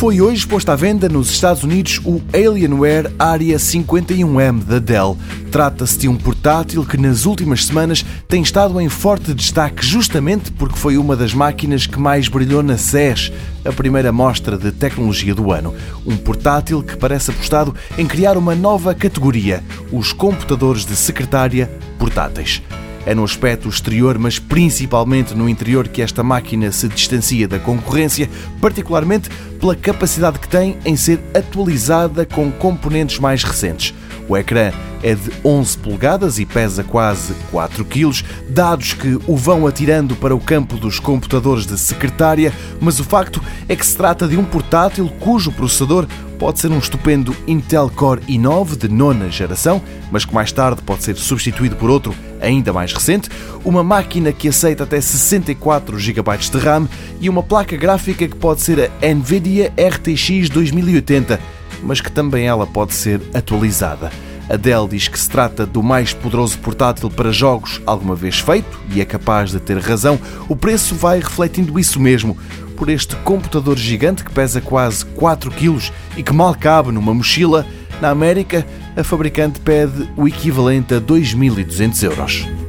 Foi hoje posto à venda nos Estados Unidos o Alienware Area 51M da Dell. Trata-se de um portátil que nas últimas semanas tem estado em forte destaque justamente porque foi uma das máquinas que mais brilhou na CES, a primeira mostra de tecnologia do ano. Um portátil que parece apostado em criar uma nova categoria, os computadores de secretária portáteis. É no aspecto exterior, mas principalmente no interior, que esta máquina se distancia da concorrência, particularmente pela capacidade que tem em ser atualizada com componentes mais recentes. O ecrã é de 11 polegadas e pesa quase 4 kg, dados que o vão atirando para o campo dos computadores de secretária, mas o facto é que se trata de um portátil cujo processador pode ser um estupendo Intel Core i9 de nona geração, mas que mais tarde pode ser substituído por outro ainda mais recente, uma máquina que aceita até 64 GB de RAM e uma placa gráfica que pode ser a Nvidia RTX 2080, mas que também ela pode ser atualizada. A Dell diz que se trata do mais poderoso portátil para jogos alguma vez feito e é capaz de ter razão. O preço vai refletindo isso mesmo. Por este computador gigante que pesa quase 4 kg e que mal cabe numa mochila, na América a fabricante pede o equivalente a 2.200 euros.